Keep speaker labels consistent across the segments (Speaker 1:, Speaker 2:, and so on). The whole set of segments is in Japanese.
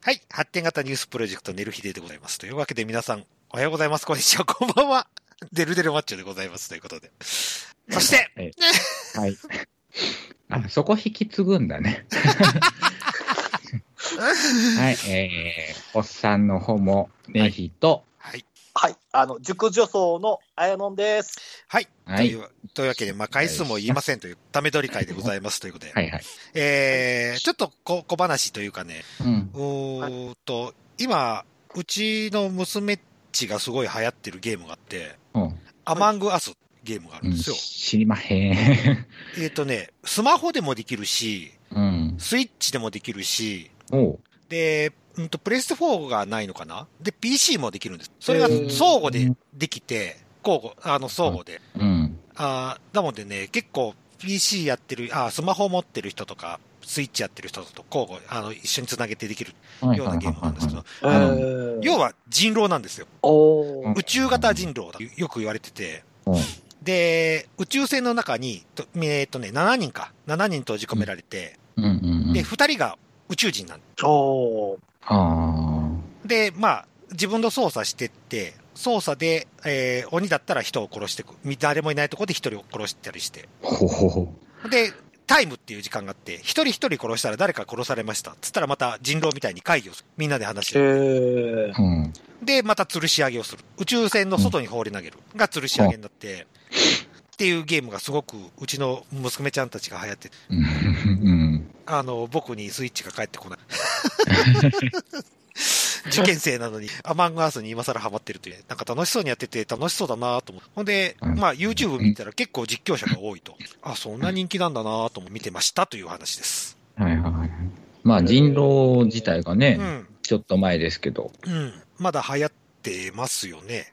Speaker 1: はい。発展型ニュースプロジェクトネルヒデでございます。というわけで皆さん、おはようございます。こんにちは。こんばんは。デルデルマッチョでございます。ということで。そして、
Speaker 2: はい。あ、そこ引き継ぐんだね。はい、えー、おっさんのホモ、ネヒと、
Speaker 1: はい。
Speaker 3: はい。あの、熟女層のあやのんです。
Speaker 1: はい。
Speaker 2: はい
Speaker 1: というというわけで、まあ、回数も言いませんという、ため取り会でございますということで。
Speaker 2: はいはい。
Speaker 1: えー、ちょっと小小話というかね、
Speaker 2: うん。
Speaker 1: うーんと、今、うちの娘っちがすごい流行ってるゲームがあって、
Speaker 2: うん。
Speaker 1: アマングアスゲームがある
Speaker 2: うんん
Speaker 1: ですよ。
Speaker 2: 知りまへん。
Speaker 1: えっ、とね、スマホでもできるし、
Speaker 2: うん。
Speaker 1: スイッチでもできるし、
Speaker 2: おう。
Speaker 1: で、うんと、プレステ4がないのかな？で、PC もできるんです。それが相互でできて、交互、あの、相互で。
Speaker 2: うん。
Speaker 1: あーなのでね、結構 PC やってる、あースマホ持ってる人とか、スイッチやってる人と交互、あの、一緒につなげてできる
Speaker 2: はい
Speaker 1: ようなゲームなんですけど、
Speaker 3: え
Speaker 2: あの
Speaker 3: ー、
Speaker 1: 要は人狼なんですよ。宇宙型人狼だ。よく言われてて。
Speaker 2: うん
Speaker 1: で、宇宙船の中に、とえっ、とね、7人か。7人閉じ込められて、
Speaker 2: うんうんうん。
Speaker 1: で、2人が宇宙人なん
Speaker 3: おー
Speaker 2: あ
Speaker 1: で、まあ、自分の操作してって、操作で、えー鬼だったら人を殺してく。誰もいないところで一人を殺したりして。
Speaker 2: あ。ほほほ。
Speaker 1: で、タイムっていう時間があって、一人一人殺したら誰か殺されました？つったらまた人狼みたいに会議をする。みんなで話して。で、また吊るし上げをする。宇宙船の外に放り投げる。が吊るし上げになって、っていうゲームがすごく、うちの娘ちゃんたちが流行って
Speaker 2: うん。
Speaker 1: あの、僕にスイッチが返ってこない。受験生なのに、アマングアースに今更ハマってるという、なんか楽しそうにやってて楽しそうだなと思って。ほんで、
Speaker 2: うん
Speaker 1: まあ YouTube 見たら結構実況者が多いと。あ、そんな人気なんだなとも見てましたという話です。
Speaker 2: はいはいはい。まあ人狼自体がね、
Speaker 1: うん。
Speaker 2: ちょっと前ですけど、
Speaker 1: うん。まだ流行ってますよね。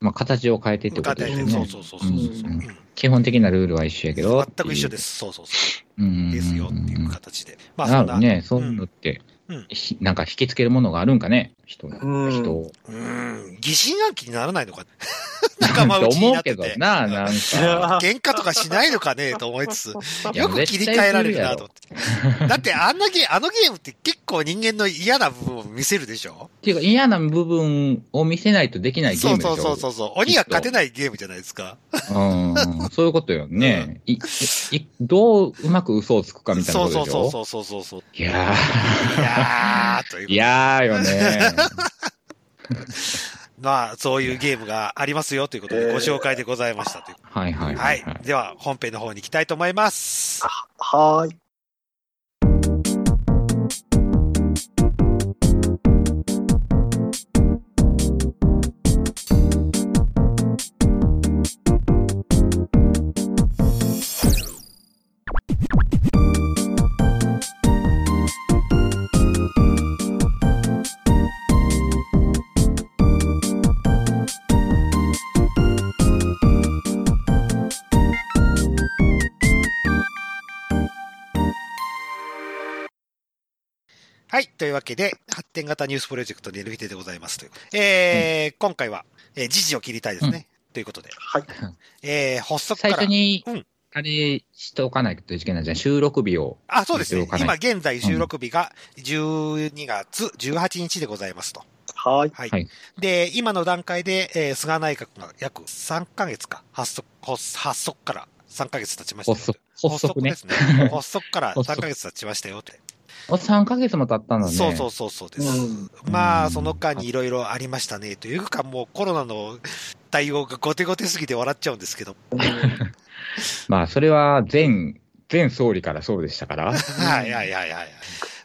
Speaker 2: まあ形を変えてってことですよね。
Speaker 1: そうそうそうそうそう。
Speaker 2: うん
Speaker 1: うん
Speaker 2: 基本的なルールは一緒やけど。
Speaker 1: 全く一緒です。そうそうそ
Speaker 2: うん。
Speaker 1: う。ですよっていう形で。まあ
Speaker 2: な
Speaker 1: そんな。
Speaker 2: ね、そういうのって、
Speaker 1: うん
Speaker 2: ひなんか引きつけるものがあるんかね、人の
Speaker 3: うん
Speaker 2: 人を。
Speaker 1: うん。疑心暗鬼にならないのか？仲間内に
Speaker 2: 思う
Speaker 1: なってて。
Speaker 2: けどな、なんか。
Speaker 1: 喧嘩とかしないのかね？と思いつつ、よく切り替えられるなと思って。だってあんなゲー、あのゲームって結構人間の嫌な部分を見せるでしょ？
Speaker 2: っていうか嫌な部分を見せないとできないゲー
Speaker 1: そう
Speaker 2: ムでしょ？
Speaker 1: そうそうそうそう。鬼が勝てないゲームじゃないですか。
Speaker 2: うん。そういうことよね。いいどううまく嘘をつくかみたいな
Speaker 1: そう
Speaker 2: ことでしょ？
Speaker 1: そうそうそうそうそう。
Speaker 2: いや
Speaker 1: いやー、という
Speaker 2: ー、いやーよね。
Speaker 1: まあ、そういうゲームがありますよということで、
Speaker 3: えー
Speaker 1: ご紹介でございましたという。
Speaker 2: はいはい
Speaker 1: は
Speaker 2: はいい。はい。
Speaker 1: では、本編の方に行きたいと思います。
Speaker 3: はーい。
Speaker 1: わけで、発展型ニュースプロジェクトで LFT でございますという。えー今回は、えー時事を切りたいですね。ということで。
Speaker 3: はい。
Speaker 1: えー発足か
Speaker 2: 最
Speaker 1: ら。
Speaker 2: 初に
Speaker 1: うん、
Speaker 2: あれしておかないといけないじゃん。収録日を。
Speaker 1: あ、そうですね今
Speaker 2: い
Speaker 1: 現在収録日が12月18日でございますと。
Speaker 3: はい。
Speaker 1: はい。
Speaker 2: はい
Speaker 1: で、今の段階で、えー菅内閣が約3ヶ月か、発足、発発足から3ヶ月経ちましたよ
Speaker 2: 発足、発足ね
Speaker 1: で。すね。発足から3ヶ月経ちましたよって。
Speaker 2: お3ヶ月も経ったんだね。
Speaker 1: そうそうそうそうです。
Speaker 3: うん
Speaker 1: まあ、その間にいろいろありましたね。というか、もうコロナの対応がゴテゴテすぎて笑っちゃうんですけど。
Speaker 2: まあ、それは前、前総理からそうでしたから。
Speaker 1: はいはいはいはい。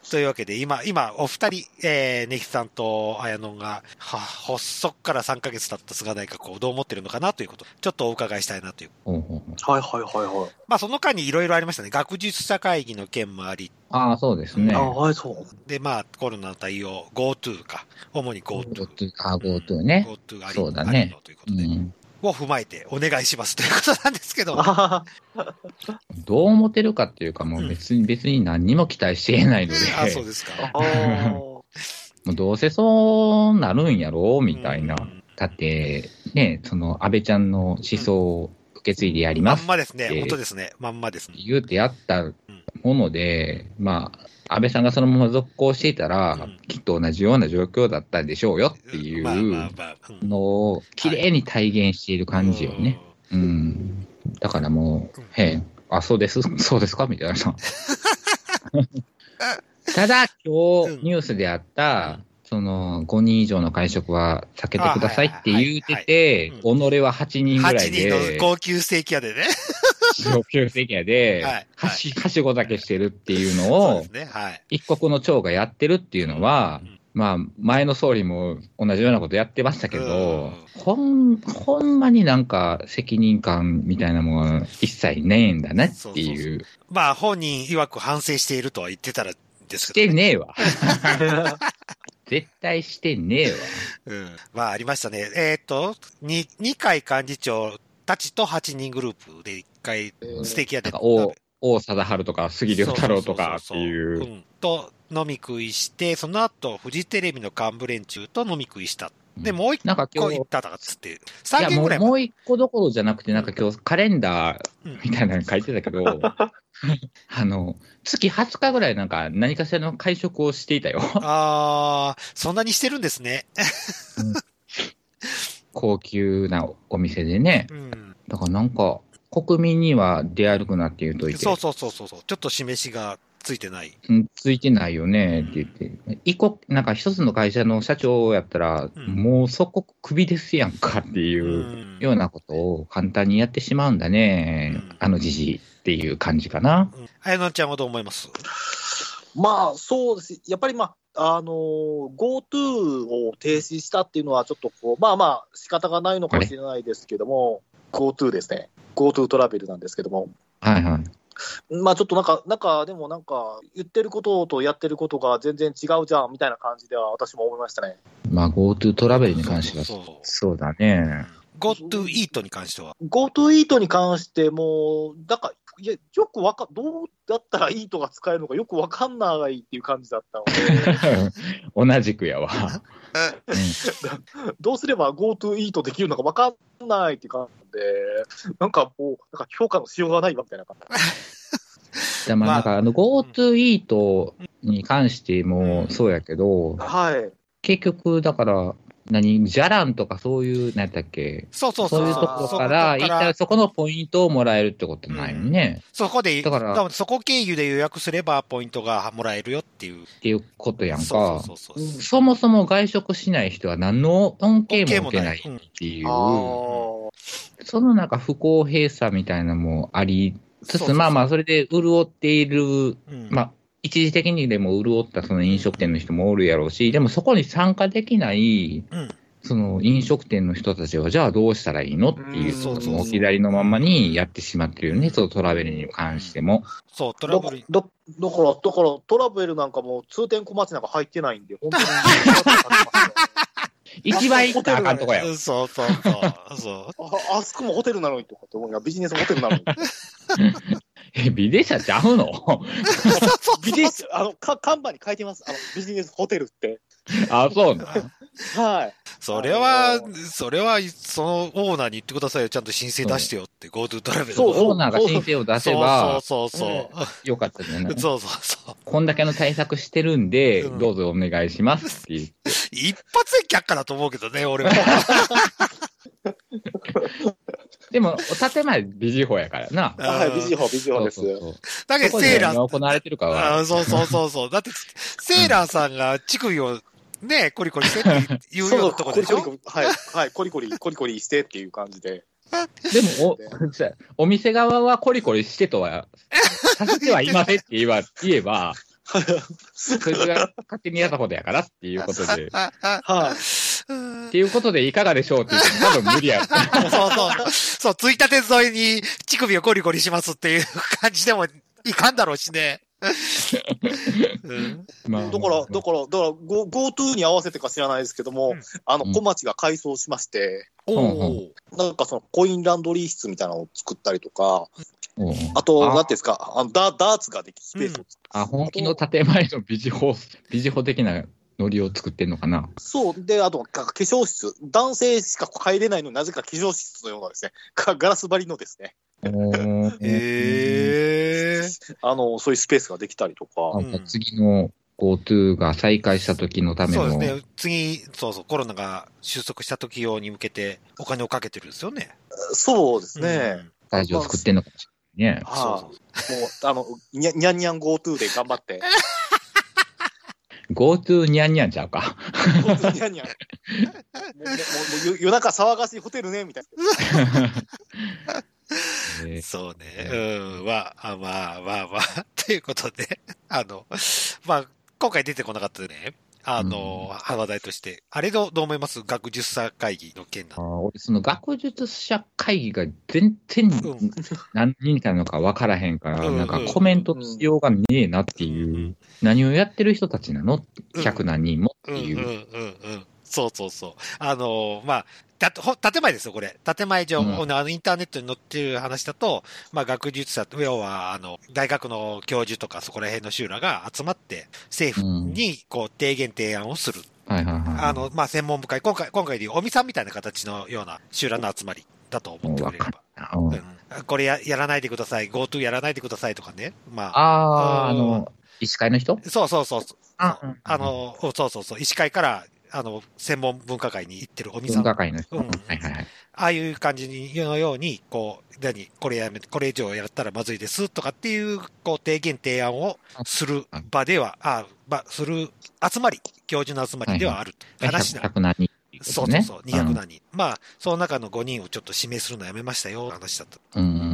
Speaker 1: というわけで、今、今、お二人、えー、ネヒさんと綾野が、は、発足から3ヶ月経った菅内閣をどう思ってるのかなということ、ちょっとお伺いしたいなという。
Speaker 3: はいはいはいはい。
Speaker 1: まあ、その間にいろいろありましたね。学術者会議の件もあり、
Speaker 2: ああ、そうですね。
Speaker 3: あはい、そう。
Speaker 1: で、まあ、コロナの対応、GoTo か。主に GoTo。
Speaker 2: GoTo あ、GoTo ね。
Speaker 1: GoTo あり
Speaker 2: そうだね
Speaker 1: ありのということで、
Speaker 2: うん。
Speaker 1: を踏まえてお願いしますということなんですけど。
Speaker 3: あ
Speaker 2: どう思ってるかっていうか、もう別に、別に何にも期待していないので、
Speaker 1: あ、そうですか。
Speaker 2: もうどうせそうなるんやろうみたいな
Speaker 1: う。ん
Speaker 2: だって、ね、その安倍ちゃんの思想を受け継いでやり
Speaker 1: ま
Speaker 2: ます
Speaker 1: んまですね。
Speaker 2: えー
Speaker 1: 本当ですね。まんまですね。
Speaker 2: 言うてやったもので、まあ、安倍さんがそのまま続行していたら、
Speaker 1: うん。
Speaker 2: きっと同じような状況だったんでしょうよっていうのを、綺麗に体現している感じよね。うん。だからもう、へえ、あ、そうです、そうですか？みたいな。ただ、今
Speaker 1: うん。
Speaker 2: 日ニュースであった、その、5人以上の会食は避けてくださいって言うてて己は8人ぐら
Speaker 1: 8
Speaker 2: い
Speaker 1: 人の
Speaker 2: で、
Speaker 1: 高級ステーキ屋でね。
Speaker 2: 上級席屋で
Speaker 1: はいはい、
Speaker 2: はし、はしごだけしてるっていうのを
Speaker 1: ね。はい。
Speaker 2: 一国の長がやってるっていうのは
Speaker 1: うん、
Speaker 2: まあ、前の総理も同じようなことやってましたけ
Speaker 1: う
Speaker 2: ど
Speaker 1: ん、
Speaker 2: ほん、ほんまになんか責任感みたいなものは一切ねえんだなっていう。
Speaker 1: まあ、本人曰く反省しているとは言ってたらです
Speaker 2: し
Speaker 1: けど、
Speaker 2: てねえわ。絶対してねえわ。
Speaker 1: うん。まあ、ありましたね。えーっと、に二階幹事長たちと8人グループで一回、ステーキ屋で
Speaker 2: 王、王貞治とか杉良太郎とかっていう。
Speaker 1: んと、飲み食いして、その後、フジテレビの幹部連中と飲み食いした。で、もう一個行っ、たとかっつって、
Speaker 2: い
Speaker 1: 3
Speaker 2: やもう
Speaker 1: 件ぐらい
Speaker 2: もう一個どころじゃなくて、なんか今日カレンダー
Speaker 1: うん
Speaker 2: みたいなの書いてたけど、あの、月20日ぐらいなんか何かしらの会食をしていたよ。
Speaker 1: あー、そんなにしてるんですね。
Speaker 2: 高級なお店でね。
Speaker 1: うん。
Speaker 2: だからなんか、国民には出歩くなって言うといて、
Speaker 1: そうそうそうそうそう。ちょっと示しがついてない。
Speaker 2: うんついてないよねって言って、一個、なんか一つの会社の社長やったら、
Speaker 1: うん
Speaker 2: もうそこクビですやんかっていううんようなことを簡単にやってしまうんだね、
Speaker 1: うん
Speaker 2: あのじじいっていう感じかな。
Speaker 1: うん。あやのちゃんはどう思います？
Speaker 3: まあ、そうです。やっぱりまあ、あのー GoTo を停止したっていうのは、ちょっとこう、まあまあ、仕方がないのかもしれないですけども、GoTo ですね。GoTo トラベルなんですけども。
Speaker 2: はいはい。
Speaker 3: まあちょっとなんか、なんか、でもなんか、言ってることとやってることが全然違うじゃん、みたいな感じでは私も思いましたね。
Speaker 2: まあ GoTo トラベルに関しては
Speaker 1: そうそうそう
Speaker 2: そうだね。
Speaker 1: GoTo イートに関しては
Speaker 3: ？GoTo イートに関しても、なんか、いや、よくわか、どうだったらイートが使えるのかよくわかんないっていう感じだったので、
Speaker 2: 同じくやわ。うん
Speaker 3: どうすれば GoTo イートできるのかわかんないっていう感じで、なんかもう、なんか評価のしようがないわみたいな感じ。
Speaker 2: でまあ、
Speaker 1: まあ
Speaker 2: なんかあの GoTo イートに関してもそうやけど、
Speaker 3: はい。
Speaker 2: 結局だから、何、じゃらんとかそういう、何やったっけ？
Speaker 1: そうそうそう。
Speaker 2: そういうところから、一体そこのポイントをもらえるってことないよね。
Speaker 1: そこで、
Speaker 2: だから
Speaker 1: そこ経由で予約すればポイントがもらえるよっていう。
Speaker 2: っていうことやんか。
Speaker 1: そうそうそうそう。
Speaker 2: そもそも外食しない人は何の恩恵
Speaker 1: も
Speaker 2: 受けないっていう、
Speaker 3: あー
Speaker 2: そのなんか不公平さみたいなのもありつつ、
Speaker 1: そうそうそう
Speaker 2: まあまあ、それで潤っている、
Speaker 1: うん
Speaker 2: まあ、一時的にでも潤ったその飲食店の人もおるやろうし、でもそこに参加できない、
Speaker 1: うん
Speaker 2: その飲食店の人たちは、じゃあどうしたらいいのっていう、
Speaker 3: うん
Speaker 2: そ
Speaker 1: そうそう
Speaker 2: の置き去りのままにやってしまってるよね、そのトラベルに関しても。
Speaker 1: そう、ト
Speaker 3: だ
Speaker 1: ラブル。
Speaker 3: だだから、だから、トラベルなんかも通天小町なんか入ってないんで、本当に。
Speaker 2: 一番行ったらあかんとこや。
Speaker 1: そうそうそう。そう。
Speaker 3: ああそこもホテルなのにとかって思いながらビジネスホテルなのに。
Speaker 2: え、ビデ社ちゃうの？
Speaker 3: ビジネス、あの、か看板に書いてます。あの、ビジネスホテルって。
Speaker 2: あ、そうなの？
Speaker 3: はい。
Speaker 1: それは、それは、そのオーナーに言ってくださいよ。ちゃんと申請出してよって、GoTo トラベルの。
Speaker 3: そう
Speaker 2: オーナーが申請を出せば
Speaker 1: そうそうそう
Speaker 2: よかったじゃない？
Speaker 1: そう。そうそうそう。
Speaker 2: こんだけの対策してるんで、
Speaker 1: うん
Speaker 2: どうぞお願いしますって言って。
Speaker 1: 一発で却下だと思うけどね、俺は。
Speaker 2: でも、建前ビジホやからな。
Speaker 3: はい、ビジホ、ビジホです。
Speaker 2: そうそうそう
Speaker 1: だけど、セーラー、
Speaker 2: 何が行われてるかは。
Speaker 1: あそうそうそうそう。だって、セーラーさんが乳首をね、コリコリしてって言うようなとこでしょ？
Speaker 3: コリコリはい、はい、コリコリ、コリコリしてっていう感じで。
Speaker 2: でもお、お店側はコリコリしてとは、させてはいませんって言えば、言えば、そいつが勝手にやったことやからっていうことで、っ
Speaker 3: はい。
Speaker 2: ていうことでいかがでしょうって言っても多分無理や。
Speaker 1: そうそう。そう、ついたて沿いに乳首をコリコリしますっていう感じでもいかんだろうしね。うん。
Speaker 2: まあ
Speaker 3: だから、だから、だから、Go- GoTo に合わせてか知らないですけども、
Speaker 1: うん。
Speaker 3: あの、
Speaker 2: うん。
Speaker 3: 小町が改装しまして、
Speaker 1: お
Speaker 2: うん
Speaker 1: お。
Speaker 3: なんかそのコインランドリー室みたいなのを作ったりとか、
Speaker 2: うん
Speaker 3: あと、
Speaker 2: あ。
Speaker 3: なんていうんですか、あのダダーツができるスペースを作っ
Speaker 2: あ、本気の建前のビジホ、ビジホ的なノリを作ってんのかな？
Speaker 3: そう。で、あと、か化粧室。男性しか入れないのになぜか化粧室のようなですね、かガラス張りのですね、
Speaker 2: おー
Speaker 1: へえ。
Speaker 3: あの、そういうスペースができたりとか。
Speaker 1: うん
Speaker 2: 次の GoTo が再開した時のための。
Speaker 1: そうですね。次、そうそう、コロナが収束した時用に向けてお金をかけてるんですよね。
Speaker 3: そうです
Speaker 1: う
Speaker 3: ね。
Speaker 1: ん
Speaker 2: スタジオ作ってんのかもしれないね。
Speaker 1: そう
Speaker 3: は
Speaker 1: そう
Speaker 3: い。もう、あの、にゃにゃんにゃん GoTo で頑張って。
Speaker 2: GoTo ニャンニャンちゃうか。
Speaker 3: GoTo にゃんにゃん。もう、もうもう夜夜中騒がしいホテルね、みたい
Speaker 2: えー
Speaker 1: そうね。うん。は、あまあまあまあ、ということで、あの、まあ、今回出てこなかったね。あの、話題として。あれどうどう思います？学術者会議の件な
Speaker 2: あー俺、その学術者会議が全然
Speaker 1: ん。
Speaker 2: 何人かのか分からへんから、
Speaker 1: うん
Speaker 2: なんかコメントしようがねえなっていう、何をやってる人たちなの？
Speaker 1: うん。
Speaker 2: 100何人もっていう。
Speaker 1: うんうんうんうん。そうそうそう。あの、まあ、だほ建前ですよ、これ。建前上、
Speaker 2: うん
Speaker 1: あのインターネットに載ってる話だと、まあ、学術者、要は、あの、大学の教授とかそこら辺の修羅が集まって、政府に、こう、提言提案をする。
Speaker 2: はいはいはい。
Speaker 1: あの、まあ、専門部会、今回、今回でいう尾身さんみたいな形のような修羅の集まりだと思ってくれれば。
Speaker 2: うん
Speaker 1: うんこれややらないでください、GoTo やらないでくださいとかね。まあ、
Speaker 2: ああ、あ
Speaker 1: うん
Speaker 2: の、医師会の人？
Speaker 1: そうそうそうそう。
Speaker 2: あ
Speaker 1: あの、そうそうそう、医師会から、あの、専門分科会に行ってる尾身さん。あ
Speaker 2: 分科会の人。
Speaker 1: うん
Speaker 2: はいはいはい。
Speaker 1: あいう感じにのように、こう、何、これやめ、これ以上やったらまずいですとかっていう、こう、提言提案をする場では、あ、まあ、する集まり、教授の集まりではある。話だ。
Speaker 2: 100何人っていうことね。
Speaker 1: そうそうそう、200何人。まあ、その中の5人をちょっと指名するのやめましたよ、話だった。
Speaker 2: うんうんうんう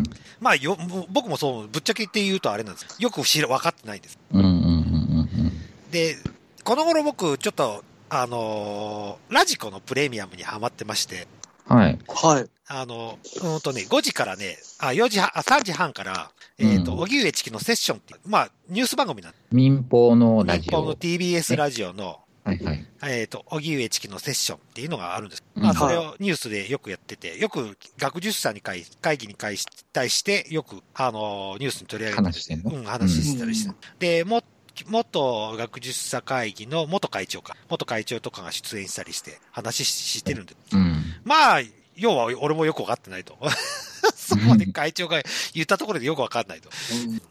Speaker 2: ん
Speaker 1: まあ、よ、僕もそう、ぶっちゃけって言うとあれなんですよく知ら、分かってないんです。
Speaker 2: うん。うんうんうんうん
Speaker 1: で、この頃僕、ちょっと、あのーラジコのプレミアムにハマってまして、
Speaker 2: うん。はい。
Speaker 3: はい。
Speaker 1: あの、うんとね、5時からね、あ、4時半、あ、3時半から、えっ、と、
Speaker 2: うん
Speaker 1: 荻上チキのセッションっていう、まあ、ニュース番組なんで
Speaker 2: 民放のラジオ。
Speaker 1: 日本の TBS ラジオの、
Speaker 2: はいはい。
Speaker 1: えっ、と、荻上チキのセッションっていうのがあるんです。
Speaker 2: うん
Speaker 1: まあ、それをニュースでよくやってて、よく学術者に会会議に会し対して、よく、あの、ニュースに取り上げて
Speaker 2: 話してんの？
Speaker 1: うん、話したりして。で、も、元学術者会議の元会長か、元会長とかが出演したりして、話ししてるんで。
Speaker 2: うん。
Speaker 1: まあ、要は俺もよくわかってないと。そこまで会長が言ったところでよくわかんないと。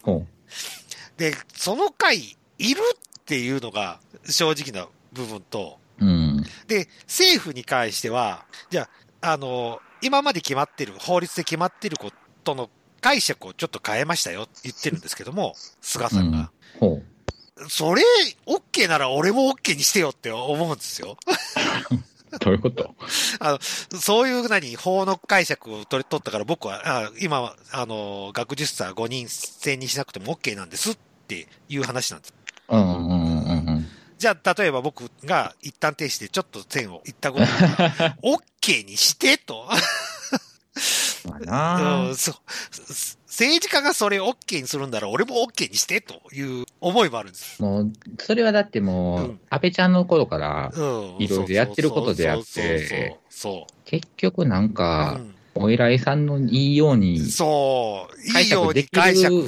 Speaker 2: ほ
Speaker 1: で、その会、いるっていうのが正直な部分と、
Speaker 2: う。うん。
Speaker 1: で、政府に関しては、じゃあ、あの、今まで決まってる、法律で決まってることの解釈をちょっと変えましたよって言ってるんですけども、菅さんが。
Speaker 2: ほ
Speaker 1: それ、OK なら俺も OK にしてよって思うんですよ。
Speaker 2: う。どういうこと？
Speaker 1: あの、そういう何、法の解釈を取り取ったから僕は、あ今、あの、学術者5人選にしなくても OK なんですっていう話なんです。
Speaker 2: うんうんうん。
Speaker 1: じゃあ、例えば僕が一旦停止でちょっと線を言ったことが OK にしてと。
Speaker 2: まあな
Speaker 1: うんそう政治家がそれを OK にするんなら俺も OK にしてという思いもあるんです。
Speaker 2: もう、それはだってもう、
Speaker 1: うん
Speaker 2: 安倍ちゃんの頃から、
Speaker 1: うん。
Speaker 2: いろいろやってることであって。結局なんか、
Speaker 1: うん
Speaker 2: お偉いさんのいいように、
Speaker 1: そう。い
Speaker 2: 解
Speaker 1: いように
Speaker 2: 釈できる
Speaker 1: 解釈。う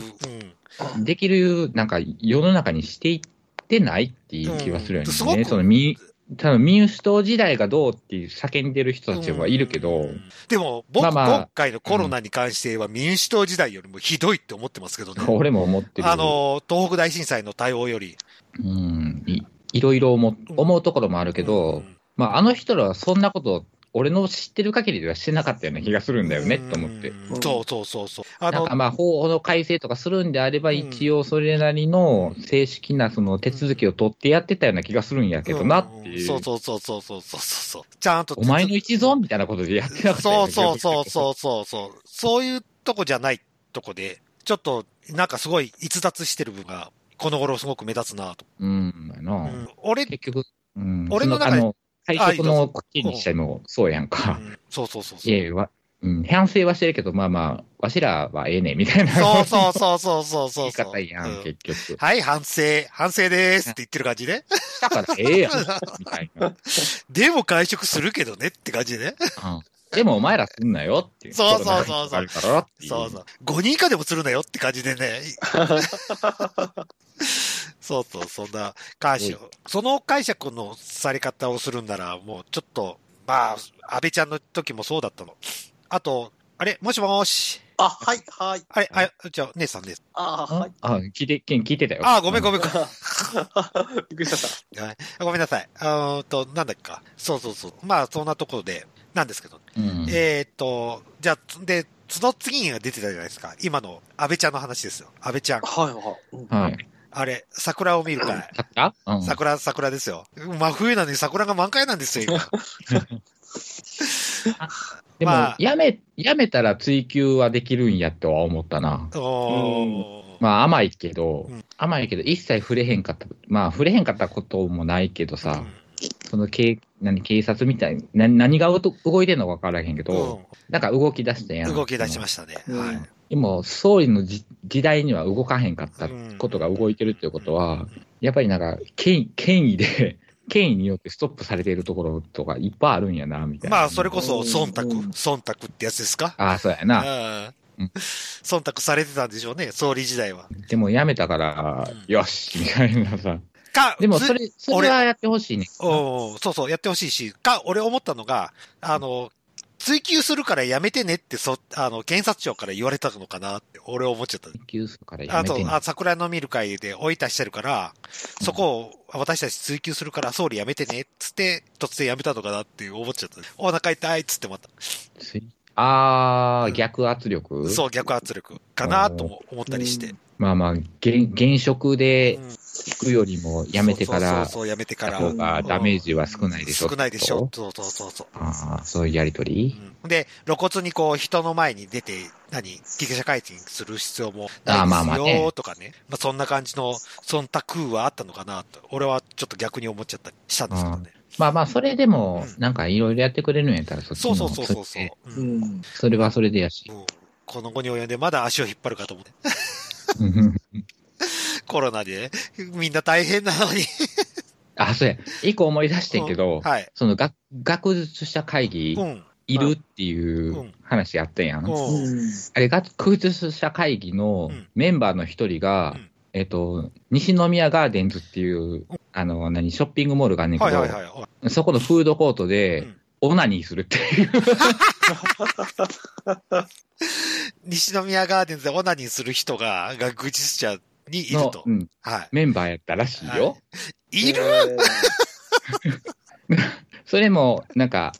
Speaker 1: ん
Speaker 2: できる、なんか世の中にしていってないっていう気はするよね。その民、多分民主党時代がどうっていう叫んでる人たちはいるけど、
Speaker 1: うんでも、僕、
Speaker 2: まあまあ
Speaker 1: 今回のコロナに関しては民主党時代よりもひどいって思ってますけどね。
Speaker 2: 俺も思ってる。
Speaker 1: あの、東北大震災の対応より。
Speaker 2: うん、いいろいろ思思うところもあるけど、
Speaker 1: うん
Speaker 2: まあ、あの人らはそんなこと、俺の知ってる限りではしてなかったような気がするんだよね、と思って。
Speaker 1: うんそうそうそうそう。あの
Speaker 2: なんか、まあ、法の改正とかするんであれば、
Speaker 1: うん
Speaker 2: 一応それなりの正式なその手続きを取ってやってたような気がするんやけどなっていう。
Speaker 1: んそうそうそうそうそうそうそう。ちゃんと。
Speaker 2: お前の一存みたいなことでやってなかったよ
Speaker 1: そう
Speaker 2: ね
Speaker 1: そうそうそうそうそう。そういうとこじゃないとこで、ちょっと、なんかすごい逸脱してる部分が、この頃すごく目立つなと。
Speaker 2: うん、な、
Speaker 1: うん俺、
Speaker 2: 結局、うん、
Speaker 1: 俺の中で
Speaker 2: 最初の件にしてもそうやん
Speaker 1: う
Speaker 2: か。
Speaker 1: んそうそうそうそう。
Speaker 2: いやわうん、反省はしてるけど、まあまあ、わしらはええねんみたいな。
Speaker 1: そうそうそうそうそうそう。
Speaker 2: 言い方やん、
Speaker 1: うん
Speaker 2: 結局。
Speaker 1: はい、反省、反省ですって言ってる感じね。
Speaker 2: だからええやん、みたいな。
Speaker 1: でも会食するけどねって感じでね。
Speaker 2: うんでもお前らすんなよっていう。
Speaker 1: そうそうそうそう。そうそう。5人以下でもするなよって感じでね。そうそう、そんな解釈。その解釈のされ方をするんなら、もうちょっと、まあ、安倍ちゃんの時もそうだったの。あと、あれ？もしもーし。
Speaker 3: あ、はい、はい。
Speaker 1: あれ、あ、じゃあ、姉さんです。
Speaker 3: あ、はい。
Speaker 2: あ、聞いて、聞いてたよ。
Speaker 1: あ、ごめんごめんごめん。
Speaker 3: びっくりした。
Speaker 1: は いごめんなさい。あーと、なんだっけか。そうそうそう。まあ、そんなところで、なんですけど。
Speaker 2: うん。
Speaker 1: えーっと、じゃあ、で、その次が出てたじゃないですか。今の安倍ちゃんの話ですよ。安倍ちゃん。
Speaker 3: はい、はい。うん
Speaker 2: はい。
Speaker 1: あれ、桜を見る会。
Speaker 2: 桜？うん。
Speaker 1: 桜、桜ですよ。真冬なのに桜が満開なんですよ、今。
Speaker 2: でも、
Speaker 1: まあ
Speaker 2: やめ、やめたら追求はできるんやとは思ったな。まあ甘いけど、
Speaker 1: うん
Speaker 2: 甘いけど、一切触れへんかった。まあ触れへんかったこともないけどさ、その警、何、警察みたいに、な何がうと動いてんのか分からへんけど、なんか動き出したや。
Speaker 1: うんん動き出しま
Speaker 2: し
Speaker 1: したね。
Speaker 3: うん
Speaker 1: はい。
Speaker 2: でも、総理のじ時代には動かへんかったことが動いてるっていうことは、やっぱりなんか、権威、権威で、権威によってストップされているところとかいっぱいあるんやな、みたいな。
Speaker 1: まあ、それこそ、忖度、
Speaker 3: うん
Speaker 1: 忖度ってやつですか？
Speaker 2: ああ、そうや
Speaker 1: う
Speaker 2: な。
Speaker 1: ん
Speaker 2: うん
Speaker 1: 忖度されてたんでしょうね、総理時代は。
Speaker 2: でもやめたから、
Speaker 1: うん
Speaker 2: よし、みたいなさ。
Speaker 1: か、
Speaker 2: でも、
Speaker 1: つ
Speaker 2: それ、それはやってほしいね。
Speaker 1: おーそうそう、やってほしいし、か、俺思ったのが、あの、追及するからやめてねって、そ、あの、検察庁から言われたのかなって、俺思っちゃった。
Speaker 2: 研究するからや
Speaker 1: あと、
Speaker 2: めてね
Speaker 1: あ、桜の見る会で追い出してるから、そこを私たち追及するから総理やめてねっつって、突然やめたのかなって思っちゃった。お腹痛いっつってまた。
Speaker 2: あー、
Speaker 1: うん
Speaker 2: 逆圧力？
Speaker 1: そう、逆圧力かなとも思ったりして。
Speaker 2: まあまあ、現現職で
Speaker 1: うん
Speaker 2: 行くよりもやめてから、
Speaker 1: そうやめてから。
Speaker 2: がダメージは少ないでしょ。
Speaker 1: 少ないでしょ。
Speaker 2: と
Speaker 1: そうそうそうそう。
Speaker 2: ああ、そういうやりとり？
Speaker 1: うんで、露骨にこう人の前に出て、何、記者会見する必要もないです
Speaker 2: まあね
Speaker 1: よとかね。まあそんな感じの忖度はあったのかなと。俺はちょっと逆に思っちゃったりしたんですけどね。
Speaker 2: まあまあ、それでも
Speaker 1: う、ん
Speaker 2: なんかいろいろやってくれるんやったら、そっちの
Speaker 1: そうそうそうそうそう。う
Speaker 3: うんん。
Speaker 2: それはそれでやし。
Speaker 1: うんこの後に及んでまだ足を引っ張るかと思って。
Speaker 2: う ん
Speaker 1: コロナで、みんな大変なのに。
Speaker 2: あ、そうや。一個思い出してんけど、
Speaker 1: はい。
Speaker 2: その学学術者会議
Speaker 1: うん。
Speaker 2: いるっていううん話あったやん。
Speaker 1: うん
Speaker 2: あれ、学術者会議の
Speaker 1: うん
Speaker 2: メンバーの一人が、
Speaker 1: うん
Speaker 2: えっと、西宮ガーデンズっていう、あの、何、ショッピングモールがあんねんけど。そこのフードコートで、
Speaker 1: うん
Speaker 2: オナニーするっていう。
Speaker 1: 西宮ガーデンズでオナニーする人が学術者にいると。
Speaker 2: のうん、
Speaker 1: は
Speaker 2: メンバーやったらしいよ。
Speaker 1: い。いる？
Speaker 2: それも、なんか、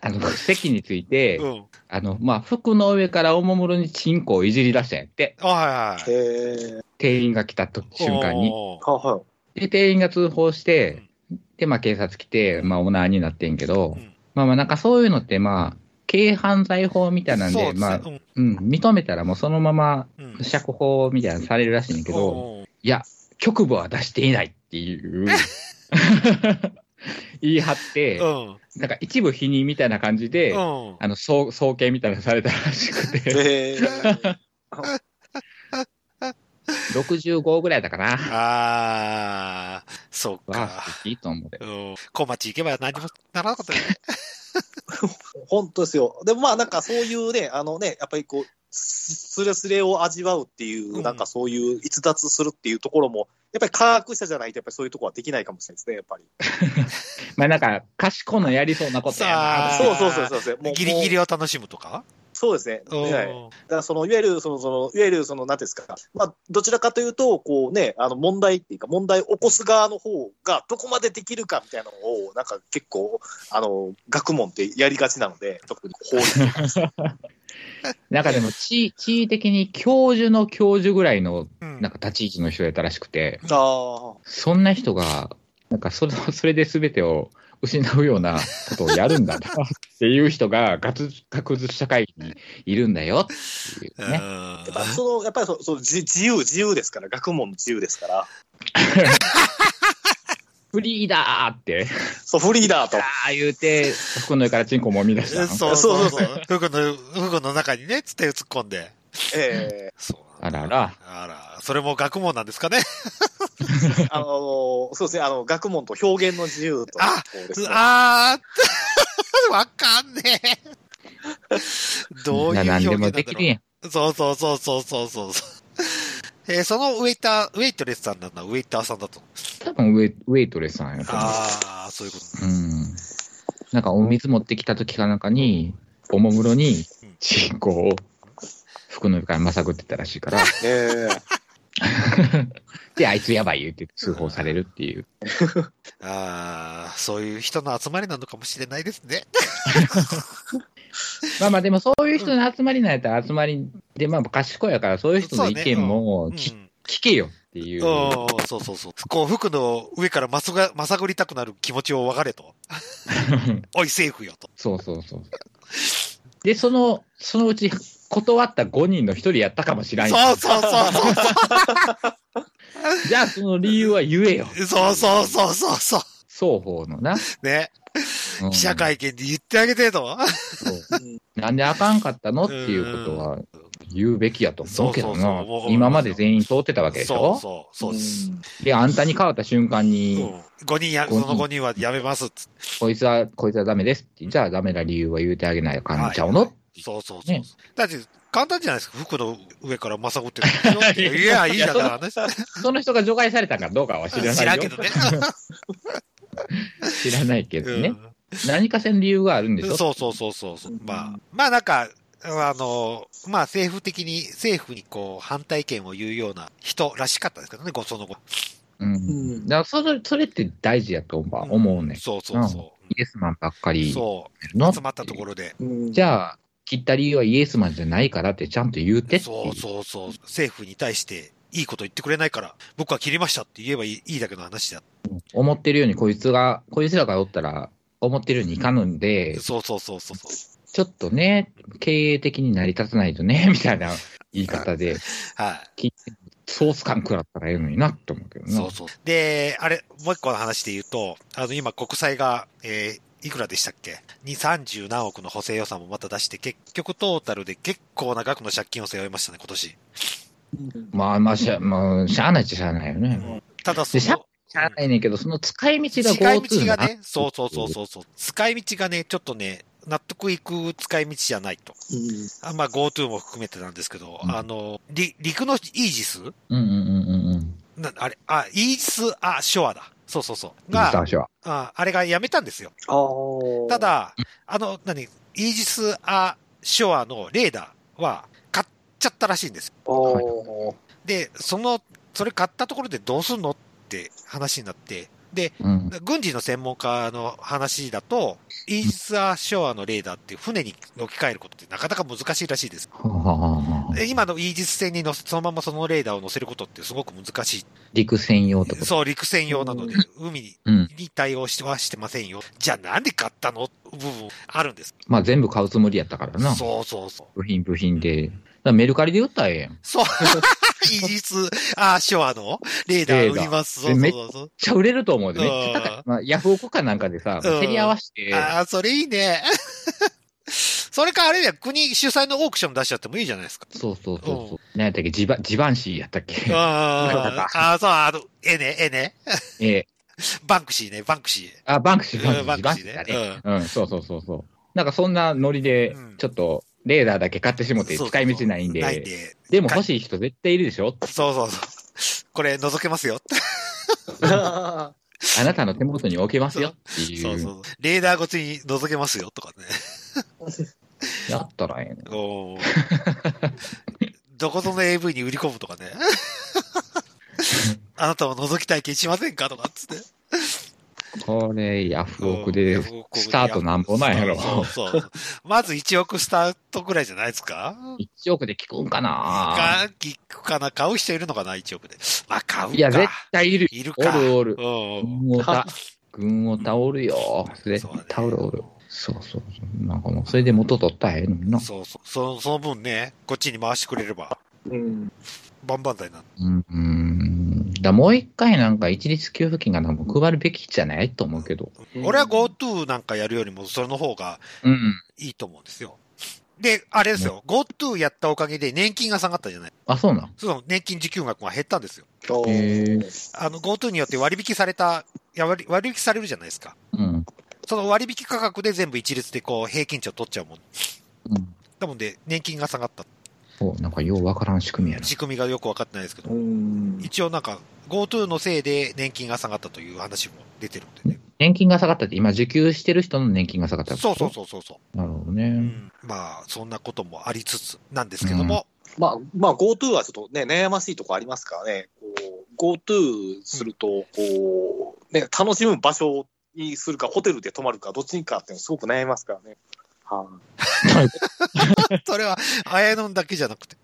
Speaker 2: あの、席について、
Speaker 1: うん。
Speaker 2: あの、まあ、服の上からおもむろにチンコをいじり出したんやって。
Speaker 1: あはいはい。
Speaker 2: 店員が来たと瞬間に。
Speaker 3: はい。
Speaker 2: で、店員が通報して、で、まあ、警察来て、まあ、オーナーになってんけど、
Speaker 1: うん
Speaker 2: まあまあ、なんかそういうのって、まあ、軽犯罪法みたいなんで、まあ、うん、認めたらもうそのまま釈放みたいなのされるらしいんだけど、いや、局部は出していないっていう、言い張って、
Speaker 1: うん。
Speaker 2: なんか一部否認みたいな感じで、
Speaker 1: うん。
Speaker 2: あの、送送検みたいなのされたらしくて、
Speaker 3: へえ。
Speaker 2: 65ぐらいだかな。
Speaker 1: ああ、そうか。
Speaker 2: 素敵と思。
Speaker 1: うん。小町行けば何もならなかったよね。
Speaker 3: 本当ですよ。でもまあなんかそういうね、あのね、やっぱりこう、すすれすれを味わうっていう、
Speaker 1: うん
Speaker 3: なんかそういう逸脱するっていうところも、やっぱり科学者じゃないとやっぱりそういうところはできないかもしれないですね、やっぱり。
Speaker 2: まあなんか、賢のやりそうなことやな
Speaker 3: そうそうそうそうそう。もう
Speaker 1: ギリギリを楽しむとか？
Speaker 3: そうですね。
Speaker 1: うん
Speaker 3: はい。だからそのいわゆる、その、その、いわゆる、その、なんていうんですか、まあ、どちらかというと、こうね、あの、問題っていうか、問題を起こす側の方が、どこまでできるかみたいなのを、なんか結構、あの、学問ってやりがちなので、特に法律
Speaker 2: なんかでも地、地位的に教授の教授ぐらいの、
Speaker 1: うん。
Speaker 2: なんか立ち位置の人やったらしくて、
Speaker 3: ああ。
Speaker 2: そんな人が、なんかそれ、それで全てを失うようなことをやるんだな っていう人が学術学術社会にいるんだよっていうね。
Speaker 3: やっぱその、やっぱりそその自自由、自由ですから、学問の自由ですから、
Speaker 2: フリーだーって、
Speaker 3: そう、フリーダーと。
Speaker 2: ああ言うて、服の上からチンコもみ出したの。
Speaker 1: そうそう
Speaker 3: そ
Speaker 1: そうう。服の、服の中にね、つって突っ込んで。
Speaker 3: え
Speaker 1: そう
Speaker 2: あらあら。
Speaker 1: あら、それも学問なんですかね？
Speaker 3: え あの、そうですね、あの、学問と表現の自由と。ね
Speaker 1: あー、わかんねえ。どういう表現なんだろう
Speaker 2: できるやん。
Speaker 1: そうそうそうそうそうそう。えーそのウェイター、ウェイトレスさんなんだ、ウェイターさんだと。
Speaker 2: 多分ウェイウェイトレスさんやと思う。
Speaker 1: ああ、そういうこと。
Speaker 2: うん。なんかお水持ってきた時かなんかに、おもむろに、チンコを服の上からまさぐってたらしいから。
Speaker 3: え
Speaker 2: で、あいつやばい言って通報されるっていう。
Speaker 1: ああ、そういう人の集まりなのかもしれないですね。
Speaker 2: まあまあでもそういう人の集まりなんやったら集まりで、まあ賢いやからそういう人の意見も
Speaker 1: うん。
Speaker 2: 聞聞けよっていう。
Speaker 1: うんそうそうそう。こう、服の上からまさが、まさぐりたくなる気持ちを分かれと。おい、セーフよと。
Speaker 2: そうそうそう。で、その、そのうち断った5人の1人やったかもしれん
Speaker 1: そうそうそうそう。
Speaker 2: じゃあその理由は言えよ。
Speaker 1: そうそうそうそうそう。
Speaker 2: 双方のな。
Speaker 1: ね。
Speaker 2: うん
Speaker 1: 記者会見で言ってあげてと。
Speaker 2: なんであかんかったの？っていうことは言うべきやと思うけどな。今まで全員通ってたわけでし
Speaker 1: そう
Speaker 2: ょ
Speaker 1: そう、そうです。
Speaker 2: で、あんたに変わった瞬間
Speaker 1: う
Speaker 2: に、
Speaker 1: ん。5人や、その5人はやめますっつ。
Speaker 2: こいつは、こいつはダメですって。じゃあダメな理由は言うてあげないかんちゃうの、
Speaker 1: そうそうそう。
Speaker 2: ね
Speaker 1: だって、簡単じゃないですか。服の上からまさぐって。いや、いいだから話。
Speaker 2: その人が除外されたかどうかは知らないよ。
Speaker 1: 知らんけどね。
Speaker 2: 知らないけどね。
Speaker 1: うん
Speaker 2: 何かせん理由があるんでしょ？
Speaker 1: そうそうそうそう。まあ、まあなんか、あの、まあ政府的に、政府にこう反対意見を言うような人らしかったですけどね、ごその後。
Speaker 2: うん。
Speaker 3: うん
Speaker 2: だからそれ、それって大事やと思う思うね。
Speaker 1: そうそうそ
Speaker 2: イエスマンばっか
Speaker 1: う。
Speaker 2: り
Speaker 1: そう。
Speaker 2: の
Speaker 1: 集まったところで。
Speaker 3: うん
Speaker 2: じゃあ、切った理由はイエスマンじゃないからってちゃんと言うてって
Speaker 1: そうそうそう。政府に対していいこと言ってくれないから、僕は切りましたって言えばいいいいだけの話だ。
Speaker 2: 思ってるようにこいつが、こいつらがおったら、思ってるようにいかぬんで、
Speaker 1: そうそうそうそうそう。
Speaker 2: ちょっとね、経営的に成り立たないとね、みたいな言い方で、
Speaker 1: はい。
Speaker 2: ソース感食らったらええのになって思うけどな。
Speaker 1: そうそう。で、あれ、もう一個の話で言うと、あの、今国債が、えーいくらでしたっけ？に30何億の補正予算もまた出して、結局トータルで結構な額の借金を背負いましたね、今年。
Speaker 2: まあまあしゃ、まあ、しゃあないっちゃしゃあないよね。
Speaker 1: ただそ
Speaker 2: でしゃ
Speaker 1: の、
Speaker 2: しゃあないねんけど、その使い道が
Speaker 1: 使い
Speaker 2: GoTo な
Speaker 1: 道がね、そうそうそうそうそう。使い道がね、ちょっとね、納得いく使い道じゃないと。あまあ GoTo も含めてなんですけど、
Speaker 2: うん
Speaker 1: あの、り陸のイージス？
Speaker 2: うんうんうんうんうん。
Speaker 1: なあれ、あ、イージス・ア・ショアだ。そうそうそう。が、
Speaker 2: ショア。
Speaker 1: ああれがやめたんですよ。た、だ、あの、何、イージス・ア・ショアのレーダーはちゃったらしいんですで、その、それ買ったところでどうすんのって話になって、で、
Speaker 2: うん。
Speaker 1: 軍事の専門家の話だと、イージス・ア・ショアのレーダーっていう船に置き換えることってなかなか難しいらしいです。今のイージス船に乗せそのままそのレーダーを乗せることってすごく難し
Speaker 2: 陸専用。と？
Speaker 1: そう、陸船用なので、海に
Speaker 2: うん。
Speaker 1: に対応してはしてませんよ。じゃあなんで買ったの？部分あるんです。
Speaker 2: まあ全部買うつもりやったからな。
Speaker 1: そうそうそう。
Speaker 2: 部品部品で。メルカリで売ったらええやん。めっ
Speaker 1: そう。イージス・ア・ショアの？レーダー売ります。そう
Speaker 2: レーダー
Speaker 1: そうそう
Speaker 2: ちゃ売れると思うで、めっちゃ高
Speaker 1: うん
Speaker 2: い。まあ、ヤフオクかなんかでさ、
Speaker 1: うん
Speaker 2: 競り合わせて、
Speaker 1: ああ、それいいね。それかあれや、国主催のオークション出しちゃってもいいじゃないですか。
Speaker 2: そうそうそうそう。何やったっけ？ジバ、ジバンシーやったっけ？
Speaker 1: あああ、そう、あの、えね、えね。
Speaker 2: ええ。
Speaker 1: バンクシーね、バンクシー。
Speaker 2: あ、バンクシー、バンクシー、
Speaker 1: うんバンクシーね。
Speaker 2: うん、そうそうそうそう。なんかそんなノリで
Speaker 1: うん、
Speaker 2: ちょっと、レーダーだけ買ってしもって
Speaker 1: そう
Speaker 2: 使い道ないん
Speaker 1: ないん
Speaker 2: で、
Speaker 1: で。
Speaker 2: でも欲しい人絶対いるでしょ？
Speaker 1: そうそうそう。これ覗けますよ。
Speaker 2: あなたの手元に置けますよってい
Speaker 1: そうそうう。レーダーごつに覗けますよとかね。
Speaker 2: やったらええの。
Speaker 1: おーどこぞの AV に売り込むとかね。あなたも覗き体験しませんか？とかっつって。
Speaker 2: これ、ヤフオクでスタートなんぼなんやろ。
Speaker 1: そうそうそう。まず1億スタートぐらいじゃないですか
Speaker 2: ？1億で聞くんかな？
Speaker 1: か、聞くかな？買う人いるのかな ?1 億で。まあ、買うか。
Speaker 2: いや、絶対いる。お
Speaker 1: いるか。
Speaker 2: るおる。
Speaker 1: うん。
Speaker 2: 軍オタ。軍オタおるよ。絶
Speaker 1: そうだね
Speaker 2: 対おるおる。そうそうそう。なんかもう、それで元取ったらええのにな。
Speaker 1: そうそう。その、その分ね、こっちに回してくれれば、
Speaker 3: うん。
Speaker 1: バンバン剤な
Speaker 2: うん。うん。だもう一回なんか一律給付金がなんか配るべきじゃないと思うけど。
Speaker 1: 俺は GoTo なんかやるよりも、それの方が
Speaker 2: うん。
Speaker 1: いいと思うんですよ。で、あれですよ。GoTo やったおかげで年金が下がったじゃない。
Speaker 2: あ、そうなん？
Speaker 1: その年金受給額が減ったんですよ。あの、GoTo によって割引された、いや割割引されるじゃないですか。
Speaker 2: うん。
Speaker 1: その割引価格で全部一律でこう平均値を取っちゃうもん。
Speaker 2: うん。
Speaker 1: なので、年金が下がった。
Speaker 2: そう、なんかようわからん仕組みやな。
Speaker 1: 仕組みがよくわかってないですけど
Speaker 3: う、ん。
Speaker 1: 一応なんか GoTo のせいで年金が下がったという話も出てるんでね。
Speaker 2: 年金が下がったって、今受給してる人の年金が下がったって
Speaker 1: そうそうそうそうそう。
Speaker 2: なるほどね。
Speaker 1: うん、まあ、そんなこともありつつなんですけども、
Speaker 3: まあ、まあ、GoTo はちょっとね、悩ましいとこありますからね。GoTo すると、こう、ね、楽しむ場所にするか、ホテルで泊まるか、どっちにかっていうのすごく悩みますからね。は
Speaker 1: それは、あやのんだけじゃなくて。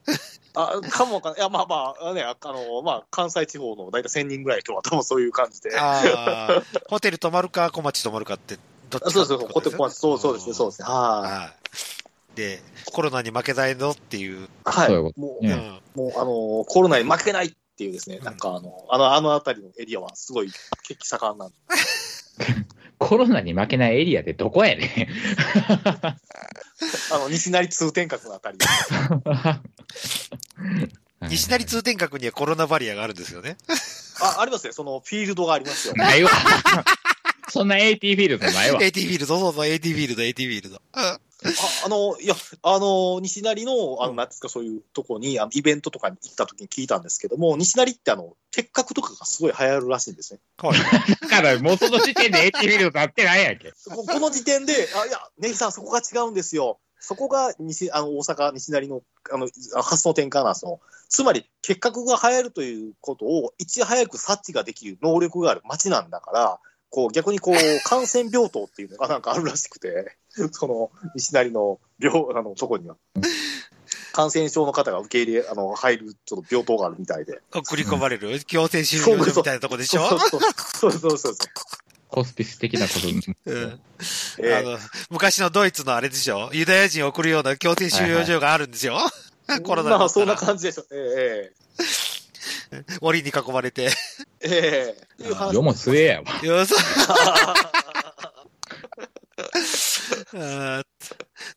Speaker 3: あ、かもかいや、まあまあ、ね、あの、まあ、関西地方の大体1000人ぐらい人は多分そういう感じで。
Speaker 1: ああ、ホテル泊まるか、小町泊まるかって、どっちか
Speaker 3: そうそうそう、ホテル小町、そうそうですね、そうですね。はい。
Speaker 1: はい。で、コロナに負けないのっていう。
Speaker 3: はい。
Speaker 2: そういうこと
Speaker 3: もう、
Speaker 2: ね
Speaker 3: もう、あの、コロナに負けないっていうですね、なんかあの、あの、あの辺りのエリアはすごい血気盛んなんで。
Speaker 2: コロナに負けないエリアってどこやね
Speaker 3: あの、西成通天閣のあたり。
Speaker 2: ん。
Speaker 1: 西成通天閣にはコロナバリアがあるんですよね。
Speaker 3: あ、ありますね。そのフィールドがありますよ。
Speaker 2: ないわ。そんな AT フィールドないわ。
Speaker 1: AT フィールド、そうそう、AT フィールド、AT フィールド。うん
Speaker 3: ああの、いや、あの、西成の、あの、なんですか、そういうとこに、あのイベントとかに行った時に聞いたんですけども、西成ってあの、鉄閣とかがすごい流行るらしいんですね。
Speaker 1: はい。
Speaker 2: だから、もうその時点で AT フィールドなってないやんけ。
Speaker 3: ここの時点で、あ、いや、ネギさん、そこが違うんですよ。そこが西、あの、大阪、西成の、あの、発想転換なんですよ。つまり、結核が流行るということを、いち早く察知ができる能力がある街なんだから、こう、逆にこう、感染病棟っていうのがなんかあるらしくて、その、西成の病、あの、そこには。感染症の方が受け入れ、あの、入る、ちょっと病棟があるみたいで。
Speaker 1: 送り込まれる、強制収容所みたいなとこでしょ？
Speaker 3: そうそうそうそう。
Speaker 2: ホスピス的なこと。
Speaker 1: うん
Speaker 3: え
Speaker 1: あの、昔のドイツのあれでしょユダヤ人を送るような強制収容所があるんですよ、
Speaker 3: え
Speaker 1: コロナ
Speaker 3: まあ、そんな感じでしょ。え
Speaker 1: 檻に囲まれて。
Speaker 3: ええ
Speaker 2: 世も末やわ。
Speaker 1: よそうん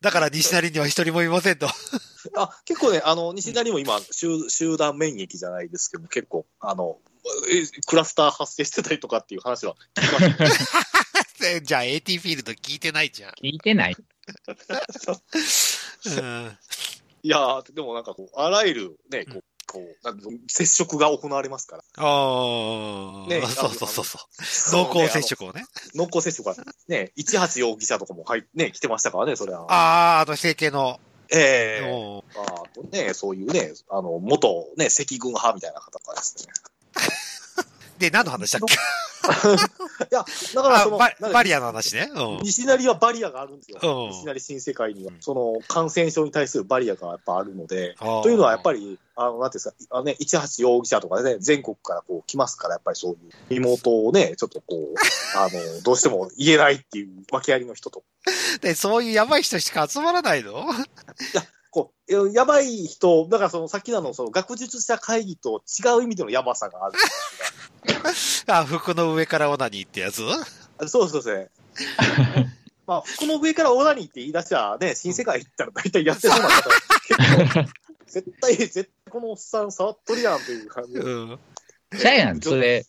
Speaker 1: だから西成には一人もいませんと。
Speaker 3: あ結構ね、あの、西成も今、集集団免疫じゃないですけど、結構、あの、えクラスター発生してたりとかっていう話は聞きました。
Speaker 1: じゃあ AT フィールド聞いてないじゃん。
Speaker 2: 聞いてない。
Speaker 1: うん
Speaker 3: いやーでもなんかこう、あらゆるね、こう、こう接触が行われますから。
Speaker 1: ああ、
Speaker 3: ね
Speaker 1: そうそうそうそう。濃厚接触をね。
Speaker 3: 濃厚接触が、ね、18容疑者とかも入っね、来てましたからね、それは。
Speaker 1: ああ、あの整形の。
Speaker 3: ええ
Speaker 1: おー
Speaker 3: あとね、そういうね、あの、元ね、赤軍派みたいな方とかですね。
Speaker 1: で、何の話だっけ？
Speaker 3: いや、だから
Speaker 1: あ
Speaker 3: その、
Speaker 1: ババリアの話ね。うん。
Speaker 3: 西成はバリアがあるんですよ。
Speaker 1: うん
Speaker 3: 西成新世界には
Speaker 1: うん。
Speaker 3: その感染症に対するバリアがやっぱあるので、
Speaker 1: と
Speaker 3: というのはやっぱり、あの、なんていうんですか、あのね、18容疑者とかね、全国からこう来ますから、やっぱりそういうリモートをね、ちょっとこう、あの、どうしても言えないっていう訳ありの人と、
Speaker 1: で、そういうやばい人しか集まらないの？
Speaker 3: こう、ややばい人、だからそのさっきのその学術者会議と違う意味でのやばさがある。
Speaker 1: あ、服の上からオナニーってやつ？
Speaker 3: あそうそうですね。まあ、服の上からオナニーって言い出しゃね、新世界行ったら大体やってそうな方、絶対、絶対このおっさん触っとるやんっていう感じで。
Speaker 1: うん。
Speaker 2: じゃあやん、それ、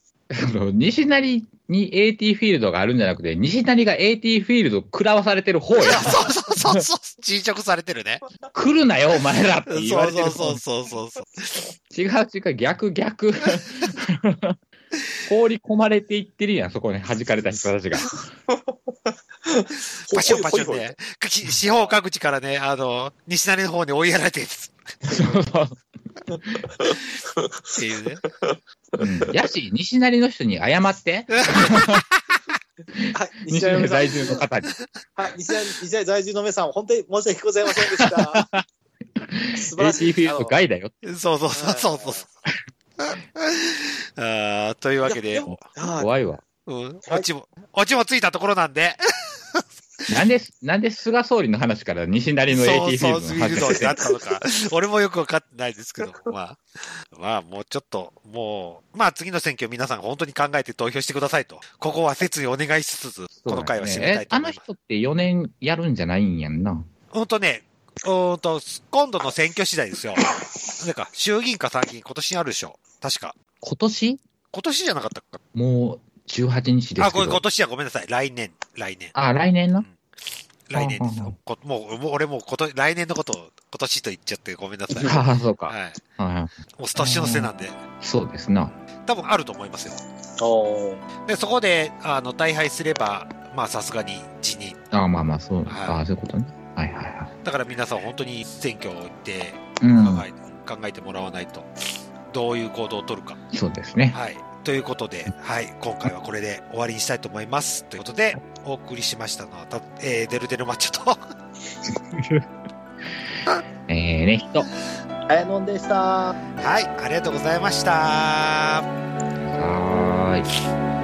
Speaker 2: 西成に AT フィールドがあるんじゃなくて、西成が AT フィールド食らわされてる方や。
Speaker 1: そうそうそうそう。侵食されてるね。
Speaker 2: 来るなよ、お前らって言われてる方
Speaker 1: そうそうそうそう。
Speaker 2: 違う違う、逆逆。放り込まれていってるやん、そこに弾かれた人たちが。
Speaker 1: パションパションね。き四方各地からね、あの、西成の方に追いやられてる
Speaker 2: そうそう
Speaker 1: っていうね。
Speaker 2: うんやし、西成の人に謝って。
Speaker 3: はい、
Speaker 2: 西
Speaker 3: 西成
Speaker 2: 在住の方に。
Speaker 3: はい、西成在住の皆さん、本当に申し訳ございませんでした。素晴らしい。
Speaker 2: フィールド外だよ。
Speaker 1: そうそうそうそうそう。あーというわけで
Speaker 2: 怖いわ。
Speaker 1: うん、オチも、オチもついたところなんで、
Speaker 2: なんで、なんで菅総理の話から西成の AT フィールドの話
Speaker 1: になったのか。俺もよくわかってないですけども、まあ、まあもうちょっと、もう、まあ次の選挙皆さん本当に考えて投票してくださいと。ここは切にお願いしつつ、この回は締めたいと
Speaker 2: あ
Speaker 1: 思います。
Speaker 2: の人って4年やるんじゃないんやんな。
Speaker 1: 本当ね、うんと、今度の選挙次第ですよ。なんか、衆議院か参議院今年にあるでしょ。確か。
Speaker 2: 今年？
Speaker 1: 今年じゃなかったか。
Speaker 2: もう18日です
Speaker 1: あ、こ
Speaker 2: けど。
Speaker 1: れ今年はごめんなさい。来年、来年。
Speaker 2: あ、来年の
Speaker 1: 来年ですもう、もう俺もうこと、来年のことを今年と言っちゃってごめんなさい。
Speaker 2: ああ、そうか。
Speaker 1: はい。
Speaker 2: はいはい
Speaker 1: もう年の瀬なんで、
Speaker 2: そうですな。
Speaker 1: 多分あると思いますよ。で、そこで、あの、大敗すれば、まあさすがに辞任。
Speaker 2: ああ、まあまあ、そう。
Speaker 1: はい
Speaker 2: ああ、そういうことね。はいはいはい。
Speaker 1: だから皆さん本当に選挙を行って、
Speaker 2: うん。
Speaker 1: 考えて考えてもらわないと、どういう行動を取るか。
Speaker 2: そうですね。
Speaker 1: はい。ということで、はい、今回はこれで終わりにしたいと思います。ということで、お送りしましたのは、たえー、デルデルマッチョと、
Speaker 2: えー、ね、人。
Speaker 3: あやのんでした。
Speaker 1: はい、ありがとうございました。
Speaker 2: はーい。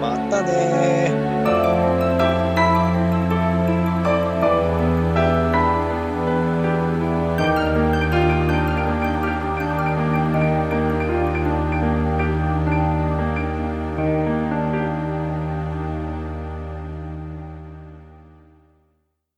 Speaker 3: またねー。